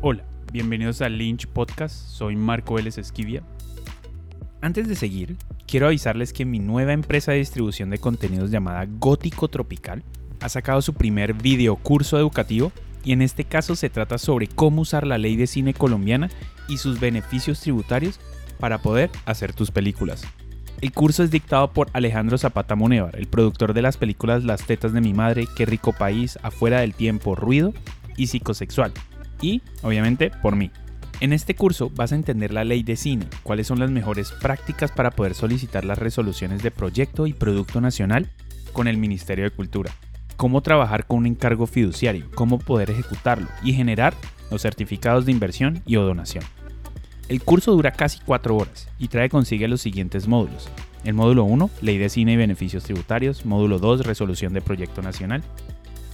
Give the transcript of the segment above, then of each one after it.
Hola, bienvenidos al Lynch Podcast, soy Marco Vélez Esquivia. Antes de seguir, quiero avisarles que mi nueva empresa de distribución de contenidos llamada Gótico Tropical ha sacado su primer video curso educativo y en este caso se trata sobre cómo usar la ley de cine colombiana y sus beneficios tributarios para poder hacer tus películas. El curso es dictado por Alejandro Zapata Monevar, el productor de las películas Las tetas de mi madre, Qué rico país, Afuera del tiempo, Ruido y Psicosexual. Y, obviamente, por mí. En este curso vas a entender la ley de cine, cuáles son las mejores prácticas para poder solicitar las resoluciones de proyecto y producto nacional con el Ministerio de Cultura, cómo trabajar con un encargo fiduciario, cómo poder ejecutarlo y generar los certificados de inversión y o donación. El curso dura casi 4 horas y trae consigo los siguientes módulos. El módulo 1, Ley de Cine y Beneficios Tributarios. Módulo 2, Resolución de Proyecto Nacional.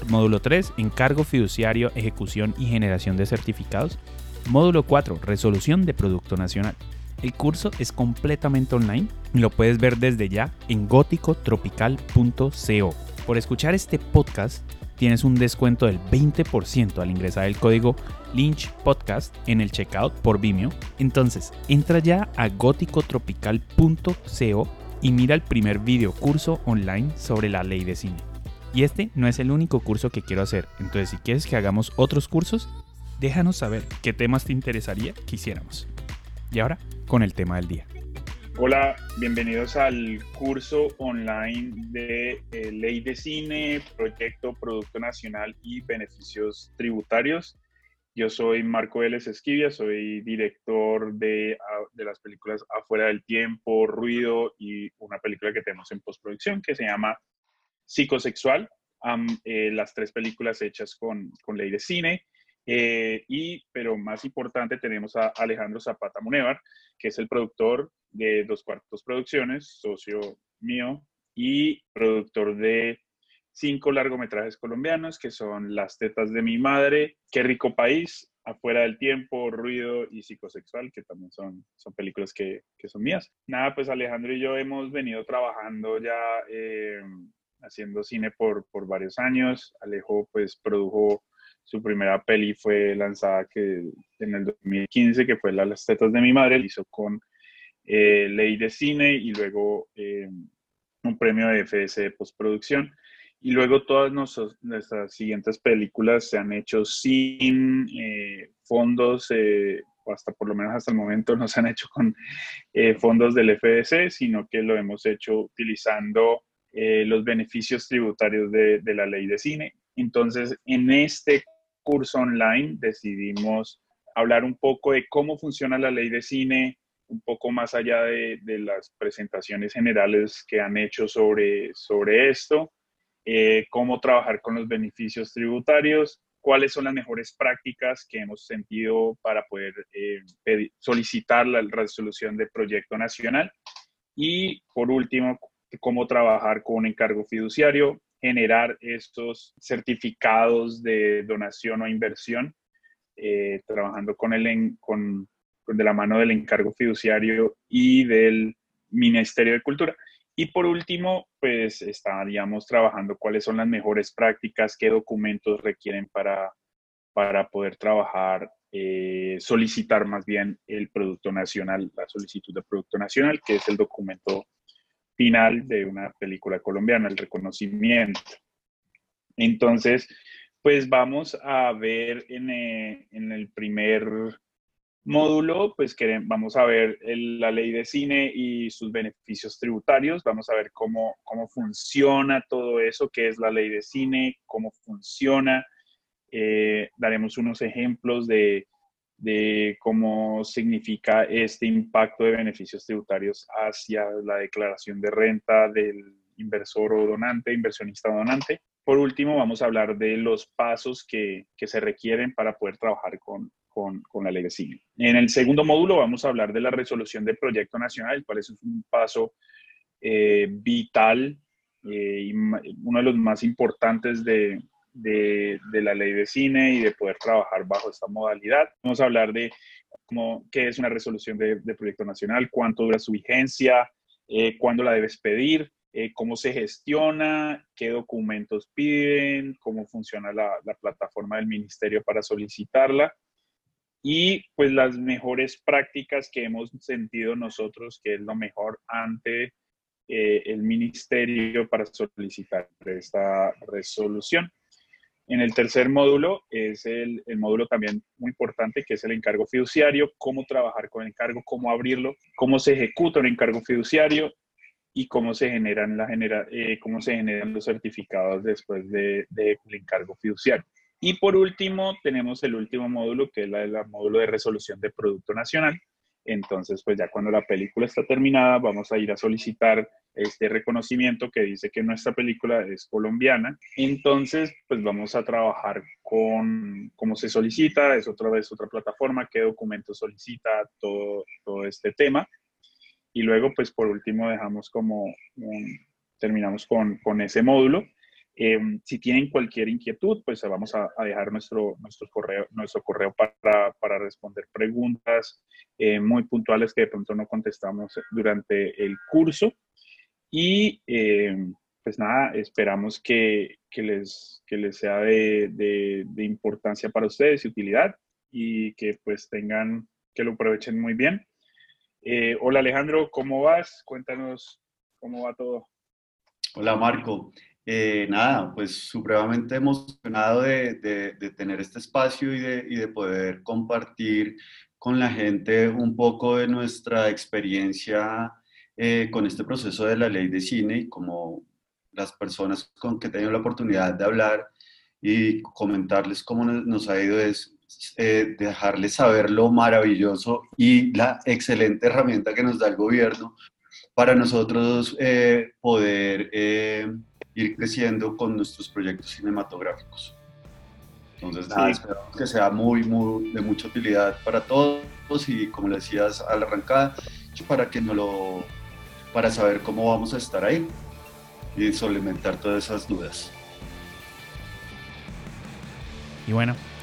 Módulo 3, Encargo Fiduciario, Ejecución y Generación de Certificados. Módulo 4, Resolución de Producto Nacional. El curso es completamente online y lo puedes ver desde ya en góticotropical.co. Por escuchar este podcast, tienes un descuento del 20% al ingresar el código Lynch Podcast en el checkout por Vimeo. Entonces, entra ya a góticotropical.co y mira el primer video curso online sobre la ley de cine. Y este no es el único curso que quiero hacer, entonces si quieres que hagamos otros cursos, déjanos saber qué temas te interesaría que hiciéramos. Y ahora, con el tema del día. Hola, bienvenidos al curso online de eh, Ley de Cine, Proyecto Producto Nacional y Beneficios Tributarios. Yo soy Marco Vélez Esquivia, soy director de, de, las películas Afuera del Tiempo, Ruido y una película que tenemos en postproducción que se llama Psicosexual. Eh, las tres películas hechas con, con Ley de Cine. Eh, y, pero más importante, tenemos a Alejandro Zapata Munevar, que es el productor de Dos Cuartos Producciones, socio mío, y productor de cinco largometrajes colombianos, que son Las tetas de mi madre, Qué rico país, Afuera del tiempo, Ruido y Psicosexual, que también son, son películas que, que son mías. Nada, pues Alejandro y yo hemos venido trabajando ya eh, haciendo cine por, por varios años. Alejo pues produjo su primera peli fue lanzada que, en el 2015, que fue Las tetas de mi madre, lo hizo con eh, Ley de Cine y luego eh, un premio de FS de postproducción. Y luego todas nuestras siguientes películas se han hecho sin eh, fondos, o hasta por lo menos hasta el momento no se han hecho con fondos del FDC, sino que lo hemos hecho utilizando los beneficios tributarios de, de la ley de cine. Entonces, en este curso online decidimos hablar un poco de cómo funciona la ley de cine, un poco más allá de, las presentaciones generales que han hecho sobre, sobre esto, eh, cómo trabajar con los beneficios tributarios, cuáles son las mejores prácticas que hemos sentido para poder eh, solicitar la resolución de proyecto nacional y, por último, cómo trabajar con encargo fiduciario, generar estos certificados de donación o inversión, eh, trabajando con el, con, de la mano del encargo fiduciario y del Ministerio de Cultura. Y por último, pues estaríamos trabajando cuáles son las mejores prácticas, qué documentos requieren para, para poder trabajar, eh, solicitar más bien el Producto Nacional, la solicitud de Producto Nacional, que es el documento final de una película colombiana, el reconocimiento. Entonces, pues vamos a ver en, eh, el primer módulo, pues vamos a ver la ley de cine y sus beneficios tributarios, vamos a ver cómo, cómo funciona todo eso, qué es la ley de cine, cómo funciona, eh, daremos unos ejemplos de de cómo significa este impacto de beneficios tributarios hacia la declaración de renta del inversor o donante, inversionista o donante. Por último, vamos a hablar de los pasos que, que se requieren para poder trabajar con, con, con, la ley de. En el segundo módulo vamos a hablar de la resolución del proyecto nacional, el cual es un paso eh, vital eh, y uno de los más importantes de, de, la ley de cine y de poder trabajar bajo esta modalidad. Vamos a hablar de cómo, qué es una resolución de, proyecto nacional, cuánto dura su vigencia, eh, cuándo la debes pedir, eh, cómo se gestiona, qué documentos piden, cómo funciona la, plataforma del ministerio para solicitarla. y pues las mejores prácticas que hemos sentido nosotros que es lo mejor ante eh, el ministerio para solicitar esta resolución. En el tercer módulo es el, módulo también muy importante, que es el encargo fiduciario, cómo trabajar con el encargo, cómo abrirlo, cómo se ejecuta un encargo fiduciario y cómo se generan, eh, los certificados después del de, de encargo fiduciario. Y por último, tenemos el último módulo, que es el módulo de resolución de Producto Nacional, entonces, pues ya cuando la película está terminada, vamos a ir a solicitar este reconocimiento que dice que nuestra película es colombiana. Entonces, pues vamos a trabajar con cómo se solicita, es otra vez otra plataforma, qué documento solicita, todo, todo este tema. Y luego, pues por último, dejamos como, terminamos con, con ese módulo. Eh, si tienen cualquier inquietud, pues vamos a, dejar nuestro, nuestro correo, nuestro correo para, para responder preguntas eh, muy puntuales que de pronto no contestamos durante el curso. Y eh, pues nada, esperamos que, que, les, que les sea de, de, de, importancia para ustedes y utilidad y que pues tengan, que lo aprovechen muy bien. hola Alejandro, ¿cómo vas? Cuéntanos cómo va todo. Hola Marco, eh, nada, pues supremamente emocionado de, de, tener este espacio y de, y de, poder compartir con la gente un poco de nuestra experiencia eh, con este proceso de la ley de cine y como las personas con que he tenido la oportunidad de hablar y comentarles cómo nos ha ido es eh, dejarles saber lo maravilloso y la excelente herramienta que nos da el gobierno para nosotros poder ir creciendo con nuestros proyectos cinematográficos. Entonces, nada, esperamos que sea muy, muy de mucha utilidad para todos y como le decías a la arrancada, para que no lo, para saber cómo vamos a estar ahí y solventar todas esas dudas. Y bueno,